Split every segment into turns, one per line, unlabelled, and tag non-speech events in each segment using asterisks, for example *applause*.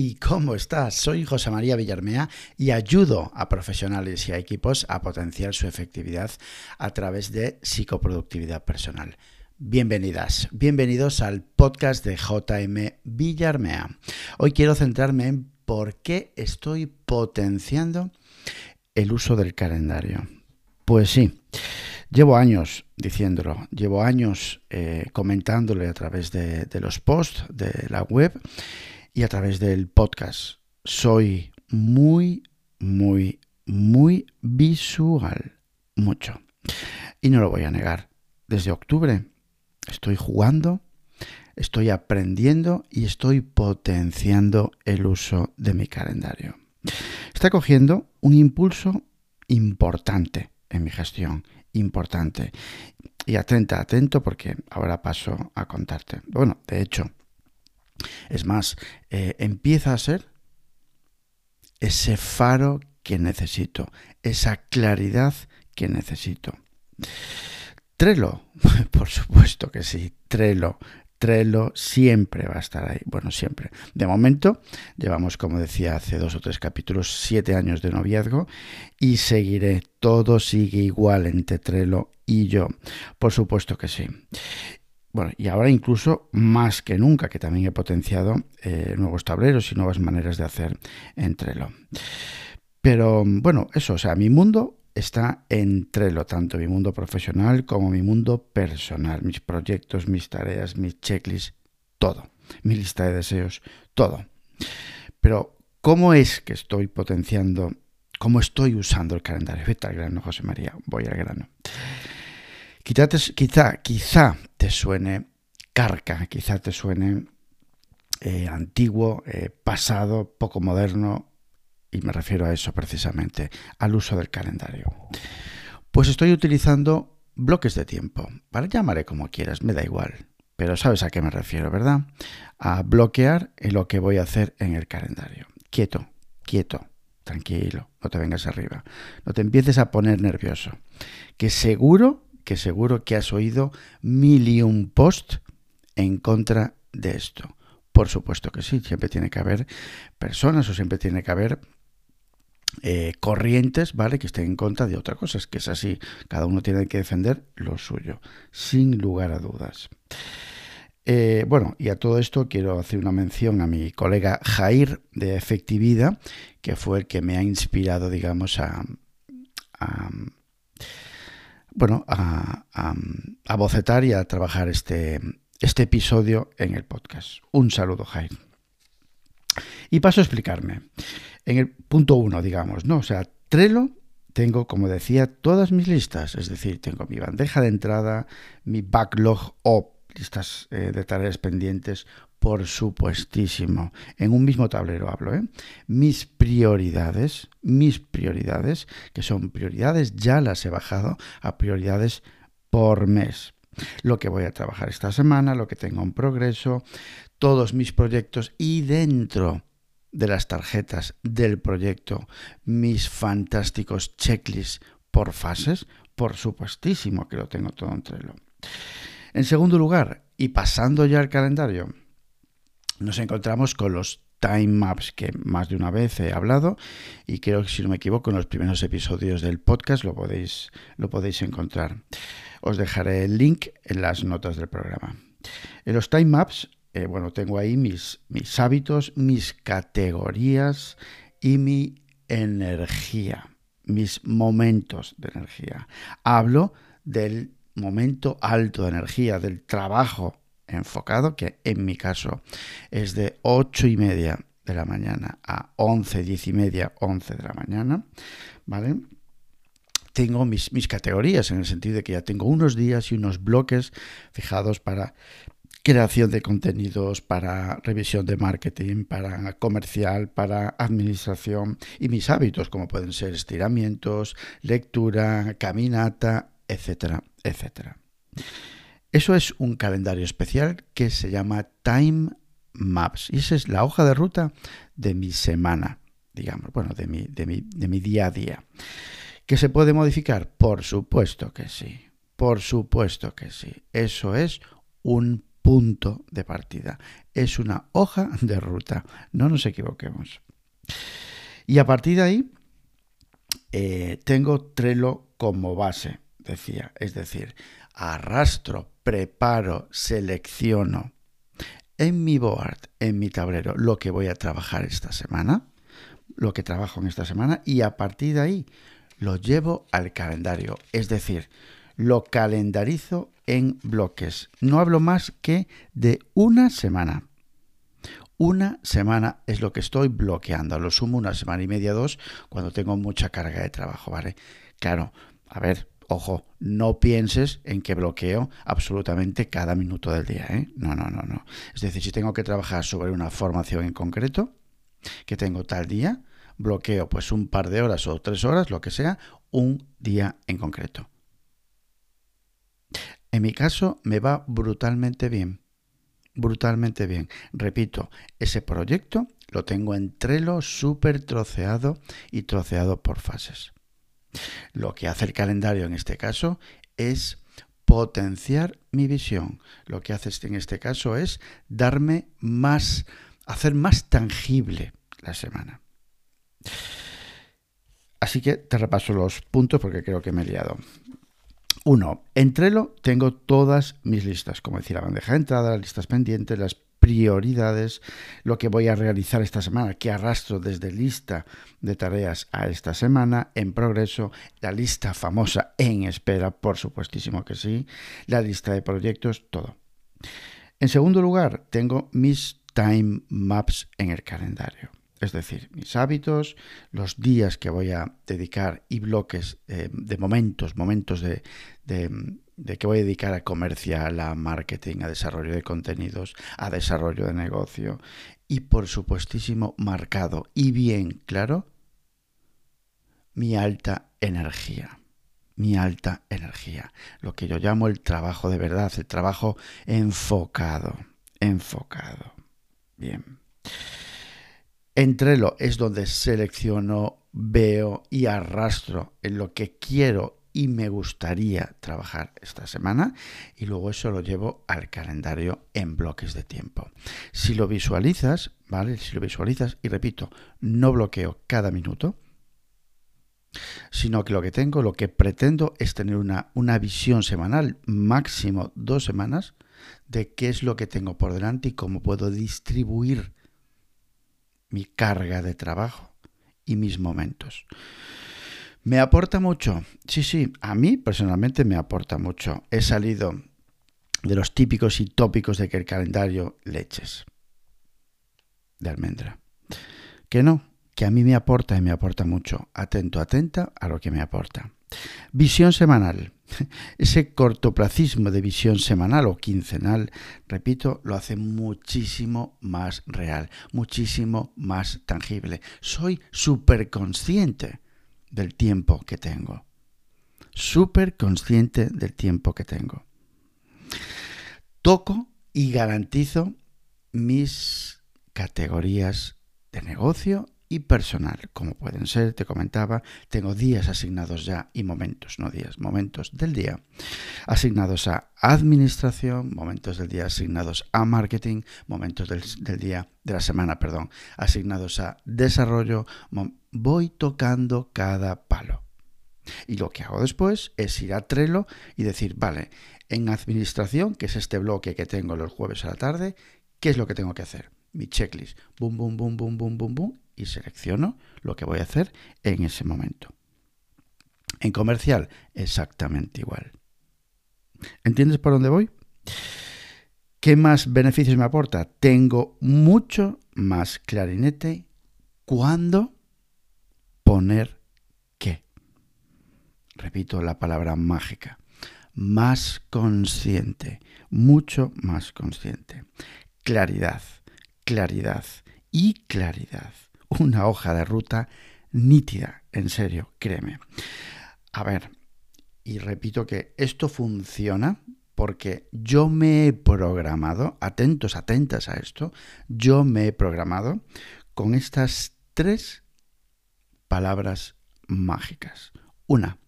Hey, ¿cómo estás? Soy José María Villarmea y ayudo a profesionales y a equipos a potenciar su efectividad a través de psicoproductividad personal. Bienvenidas, bienvenidos al podcast de JM Villarmea. Hoy quiero centrarme en por qué estoy potenciando el uso del calendario. Pues sí, llevo años diciéndolo, llevo años eh, comentándole a través de los posts de la web y a través del podcast. Soy muy, muy, muy visual. Mucho. Y no lo voy a negar. Desde octubre estoy jugando, estoy aprendiendo y estoy potenciando el uso de mi calendario. Está cogiendo un impulso importante en mi gestión, importante. Y atenta, atento porque ahora paso a contarte. Bueno, de hecho, es más, eh, empieza a ser ese faro que necesito, esa claridad que necesito. Trello, *laughs* por supuesto que sí, Trello. Trello siempre va a estar ahí. Bueno, siempre. De momento, llevamos, como decía hace dos o tres capítulos, siete años de noviazgo y seguiré. Todo sigue igual entre Trello y yo. Por supuesto que sí. Bueno, y ahora incluso más que nunca, que también he potenciado eh, nuevos tableros y nuevas maneras de hacer en Trello. Pero bueno, eso, o sea, mi mundo está en Trello, tanto mi mundo profesional como mi mundo personal, mis proyectos, mis tareas, mis checklists, todo, mi lista de deseos, todo. Pero, ¿cómo es que estoy potenciando, cómo estoy usando el calendario? Vete al grano, José María, voy al grano. Quizá, quizá, te suene carca, quizá te suene eh, antiguo, eh, pasado, poco moderno, y me refiero a eso precisamente, al uso del calendario. Pues estoy utilizando bloques de tiempo, ¿vale? Llamaré como quieras, me da igual, pero sabes a qué me refiero, ¿verdad? A bloquear lo que voy a hacer en el calendario. Quieto, quieto, tranquilo, no te vengas arriba, no te empieces a poner nervioso, que seguro que seguro que has oído mil y un post en contra de esto. Por supuesto que sí, siempre tiene que haber personas o siempre tiene que haber eh, corrientes, ¿vale? Que estén en contra de otra cosa. Es que es así. Cada uno tiene que defender lo suyo, sin lugar a dudas. Eh, bueno, y a todo esto quiero hacer una mención a mi colega Jair de Efectividad, que fue el que me ha inspirado, digamos, a bueno, a, a, bocetar y a trabajar este, este episodio en el podcast. Un saludo, Jaime. Y paso a explicarme. En el punto uno, digamos, ¿no? O sea, Trello tengo, como decía, todas mis listas. Es decir, tengo mi bandeja de entrada, mi backlog o listas eh, de tareas pendientes, por supuestísimo. En un mismo tablero hablo, ¿eh? Mis prioridades, mis prioridades, que son prioridades, ya las he bajado a prioridades por mes. Lo que voy a trabajar esta semana, lo que tengo en progreso, todos mis proyectos y dentro de las tarjetas del proyecto, mis fantásticos checklists por fases, por supuestísimo que lo tengo todo entre lo. En segundo lugar, y pasando ya al calendario, nos encontramos con los time maps que más de una vez he hablado y creo que si no me equivoco en los primeros episodios del podcast lo podéis, lo podéis encontrar. Os dejaré el link en las notas del programa. En los time maps, eh, bueno, tengo ahí mis, mis hábitos, mis categorías y mi energía, mis momentos de energía. Hablo del momento alto de energía, del trabajo enfocado, que en mi caso es de 8 y media de la mañana a 11, 10 y media, 11 de la mañana, ¿vale? Tengo mis, mis categorías en el sentido de que ya tengo unos días y unos bloques fijados para creación de contenidos, para revisión de marketing, para comercial, para administración y mis hábitos como pueden ser estiramientos, lectura, caminata, etcétera, etcétera. Eso es un calendario especial que se llama Time Maps. Y esa es la hoja de ruta de mi semana, digamos, bueno, de mi, de mi, de mi día a día. ¿Que se puede modificar? Por supuesto que sí. Por supuesto que sí. Eso es un punto de partida. Es una hoja de ruta. No nos equivoquemos. Y a partir de ahí, eh, tengo Trello como base, decía. Es decir, arrastro, preparo, selecciono en mi board, en mi tablero, lo que voy a trabajar esta semana, lo que trabajo en esta semana, y a partir de ahí lo llevo al calendario. Es decir, lo calendarizo en bloques. No hablo más que de una semana. Una semana es lo que estoy bloqueando. Lo sumo una semana y media, dos, cuando tengo mucha carga de trabajo, ¿vale? Claro, a ver, ojo, no pienses en que bloqueo absolutamente cada minuto del día, ¿eh? No, no, no, no. Es decir, si tengo que trabajar sobre una formación en concreto, que tengo tal día, bloqueo pues un par de horas o tres horas, lo que sea, un día en concreto. En mi caso me va brutalmente bien. Brutalmente bien. Repito, ese proyecto lo tengo en Trello súper troceado y troceado por fases. Lo que hace el calendario en este caso es potenciar mi visión. Lo que hace en este caso es darme más, hacer más tangible la semana. Así que te repaso los puntos porque creo que me he liado. Uno, en Trello tengo todas mis listas, como decir, la bandeja de entrada, las listas pendientes, las prioridades, lo que voy a realizar esta semana, que arrastro desde lista de tareas a esta semana, en progreso, la lista famosa en espera, por supuestísimo que sí, la lista de proyectos, todo. En segundo lugar, tengo mis time maps en el calendario es decir, mis hábitos, los días que voy a dedicar y bloques eh, de momentos, momentos de, que voy a dedicar a comercial, a marketing, a desarrollo de contenidos, a desarrollo de negocio y por supuestísimo marcado y bien claro mi alta energía. Mi alta energía, lo que yo llamo el trabajo de verdad, el trabajo enfocado, enfocado. Bien. Entrelo es donde selecciono, veo y arrastro en lo que quiero y me gustaría trabajar esta semana y luego eso lo llevo al calendario en bloques de tiempo. Si lo visualizas, ¿vale? Si lo visualizas y repito, no bloqueo cada minuto, sino que lo que tengo, lo que pretendo es tener una, una visión semanal, máximo dos semanas, de qué es lo que tengo por delante y cómo puedo distribuir mi carga de trabajo y mis momentos. ¿Me aporta mucho? Sí, sí, a mí personalmente me aporta mucho. He salido de los típicos y tópicos de que el calendario leches de almendra. Que no, que a mí me aporta y me aporta mucho. Atento, atenta a lo que me aporta. Visión semanal. *laughs* Ese cortoplacismo de visión semanal o quincenal, repito, lo hace muchísimo más real, muchísimo más tangible. Soy súper consciente del tiempo que tengo. Súper consciente del tiempo que tengo. Toco y garantizo mis categorías de negocio y personal, como pueden ser, te comentaba, tengo días asignados ya y momentos, no días, momentos del día, asignados a administración, momentos del día asignados a marketing, momentos del, día, de la semana, perdón, asignados a desarrollo, voy tocando cada palo. Y lo que hago después es ir a Trello y decir, vale, en administración, que es este bloque que tengo los jueves a la tarde, ¿qué es lo que tengo que hacer? Mi checklist, boom, boom, boom, boom, boom, boom, boom, y selecciono lo que voy a hacer en ese momento. En comercial, exactamente igual. ¿Entiendes por dónde voy? ¿Qué más beneficios me aporta? Tengo mucho más clarinete cuando poner qué. Repito la palabra mágica. Más consciente, mucho más consciente. Claridad, claridad y claridad una hoja de ruta nítida, en serio, créeme. A ver, y repito que esto funciona porque yo me he programado, atentos, atentas a esto, yo me he programado con estas tres palabras mágicas. Una,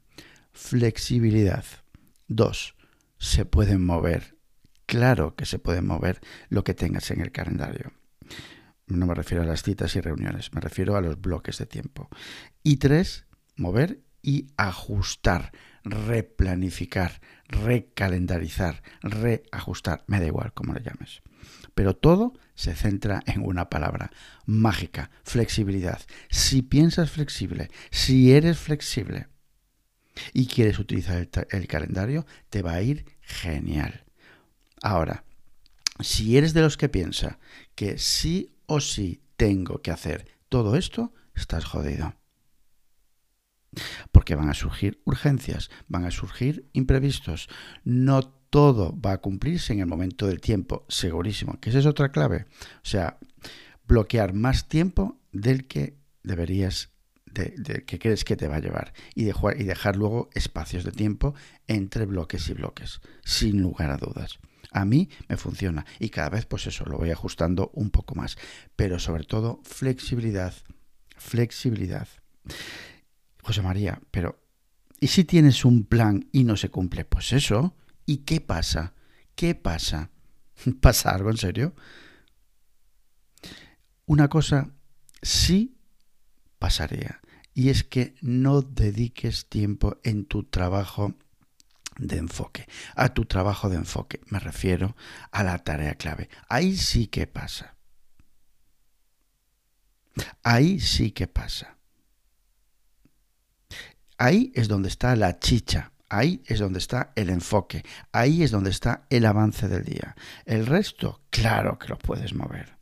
flexibilidad. Dos, se pueden mover claro que se puede mover lo que tengas en el calendario. No me refiero a las citas y reuniones, me refiero a los bloques de tiempo. Y tres, mover y ajustar, replanificar, recalendarizar, reajustar, me da igual cómo lo llames. Pero todo se centra en una palabra, mágica, flexibilidad. Si piensas flexible, si eres flexible y quieres utilizar el, el calendario, te va a ir genial. Ahora, si eres de los que piensa que sí o sí tengo que hacer todo esto, estás jodido. Porque van a surgir urgencias, van a surgir imprevistos. No todo va a cumplirse en el momento del tiempo, segurísimo. Que esa es otra clave. O sea, bloquear más tiempo del que deberías, de, que crees que te va a llevar. Y dejar luego espacios de tiempo entre bloques y bloques, sin lugar a dudas. A mí me funciona y cada vez pues eso lo voy ajustando un poco más. Pero sobre todo flexibilidad, flexibilidad. José María, pero ¿y si tienes un plan y no se cumple? Pues eso. ¿Y qué pasa? ¿Qué pasa? *laughs* ¿Pasa algo en serio? Una cosa sí pasaría, y es que no dediques tiempo en tu trabajo de enfoque, a tu trabajo de enfoque. Me refiero a la tarea clave. Ahí sí que pasa. Ahí sí que pasa. Ahí es donde está la chicha, ahí es donde está el enfoque, ahí es donde está el avance del día. El resto, claro que lo puedes mover.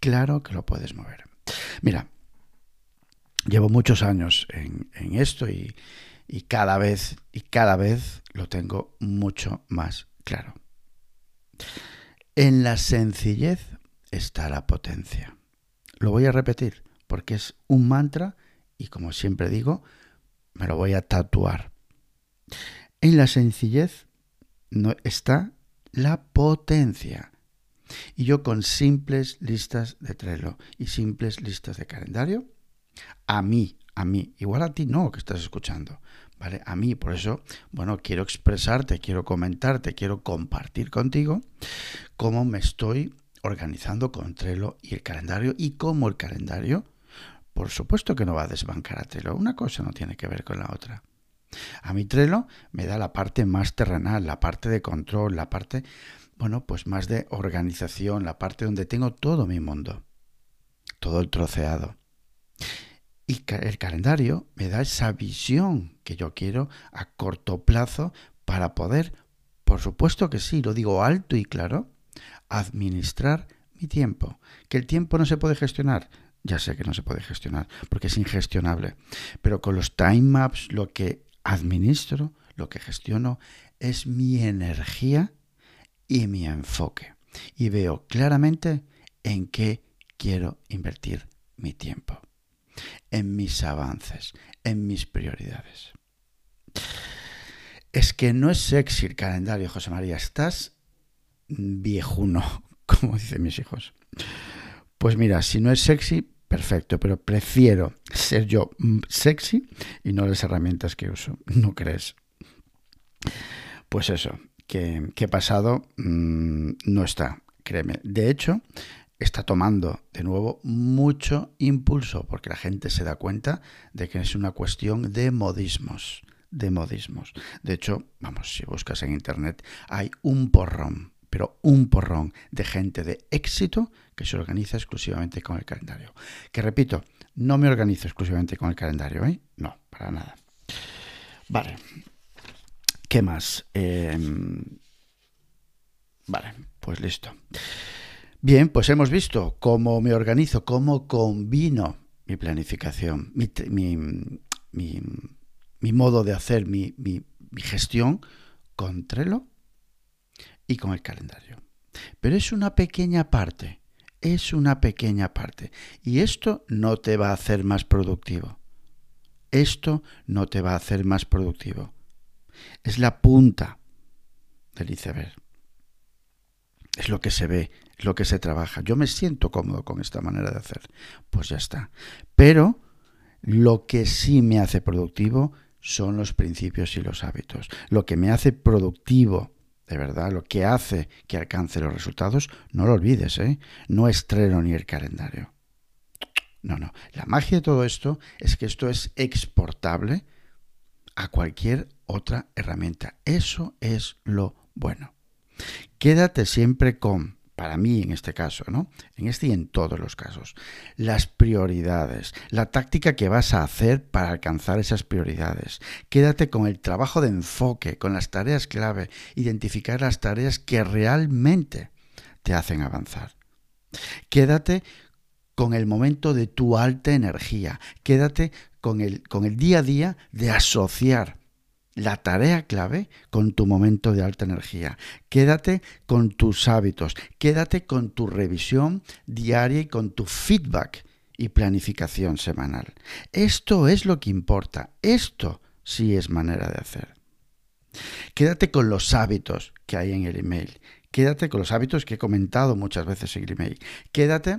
Claro que lo puedes mover. Mira, llevo muchos años en, esto y, y cada vez y cada vez lo tengo mucho más claro. En la sencillez está la potencia. Lo voy a repetir porque es un mantra y como siempre digo, me lo voy a tatuar. En la sencillez no está la potencia. Y yo con simples listas de Trello y simples listas de calendario, a mí, a mí, igual a ti no que estás escuchando, ¿vale? A mí, por eso, bueno, quiero expresarte, quiero comentarte, quiero compartir contigo cómo me estoy organizando con Trello y el calendario y cómo el calendario por supuesto que no va a desbancar a Trello. Una cosa no tiene que ver con la otra. A mi Trello me da la parte más terrenal, la parte de control, la parte, bueno, pues más de organización, la parte donde tengo todo mi mundo, todo el troceado. Y el calendario me da esa visión que yo quiero a corto plazo para poder, por supuesto que sí, lo digo alto y claro, administrar mi tiempo. Que el tiempo no se puede gestionar, ya sé que no se puede gestionar porque es ingestionable, pero con los time maps lo que administro, lo que gestiono es mi energía y mi enfoque. Y veo claramente en qué quiero invertir mi tiempo, en mis avances, en mis prioridades. Es que no es sexy el calendario, José María, estás viejuno, *laughs* como dicen mis hijos. Pues mira, si no es sexy, perfecto, pero prefiero ser yo sexy y no las herramientas que uso, ¿no crees? Pues eso, que, he pasado mm, no está, créeme. De hecho, está tomando de nuevo mucho impulso porque la gente se da cuenta de que es una cuestión de modismos, de modismos. De hecho, vamos, si buscas en internet, hay un porrón pero un porrón de gente de éxito que se organiza exclusivamente con el calendario. Que repito, no me organizo exclusivamente con el calendario, ¿eh? No, para nada. Vale. ¿Qué más? Em, vale, pues listo. Bien, pues hemos visto cómo me organizo, cómo combino mi planificación, mi, modo de hacer mi, mi gestión con Trello y con el calendario. Pero es una pequeña parte, es una pequeña parte. Y esto no te va a hacer más productivo. Esto no te va a hacer más productivo. Es la punta del iceberg. Es lo que se ve, lo que se trabaja. Yo me siento cómodo con esta manera de hacer. Pues ya está. Pero lo que sí me hace productivo son los principios y los hábitos. Lo que me hace productivo de verdad, lo que hace que alcance los resultados, no lo olvides, ¿eh? No es Trello ni el calendario. No, no. La magia de todo esto es que esto es exportable a cualquier otra herramienta. Eso es lo bueno. Quédate siempre con, para mí en este caso, ¿no? En este y en todos los casos, las prioridades, la táctica que vas a hacer para alcanzar esas prioridades. Quédate con el trabajo de enfoque, con las tareas clave, identificar las tareas que realmente te hacen avanzar. Quédate con el momento de tu alta energía. Quédate con el, con el día a día de asociar la tarea clave con tu momento de alta energía. Quédate con tus hábitos, quédate con tu revisión diaria y con tu feedback y planificación semanal. Esto es lo que importa, esto sí es manera de hacer. Quédate con los hábitos que hay en el email, quédate con los hábitos que he comentado muchas veces en el email, quédate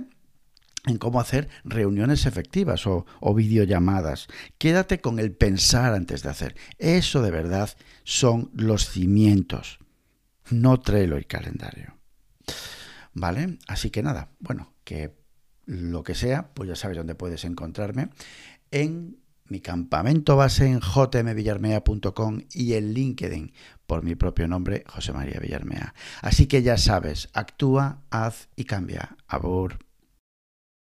en cómo hacer reuniones efectivas o, videollamadas. Quédate con el pensar antes de hacer. Eso de verdad son los cimientos, no Trello y calendario. ¿Vale? Así que nada, bueno, que lo que sea, pues ya sabes dónde puedes encontrarme. En mi campamento base en jmvillarmea.com y en LinkedIn por mi propio nombre, José María Villarmea. Así que ya sabes, actúa, haz y cambia. Abur.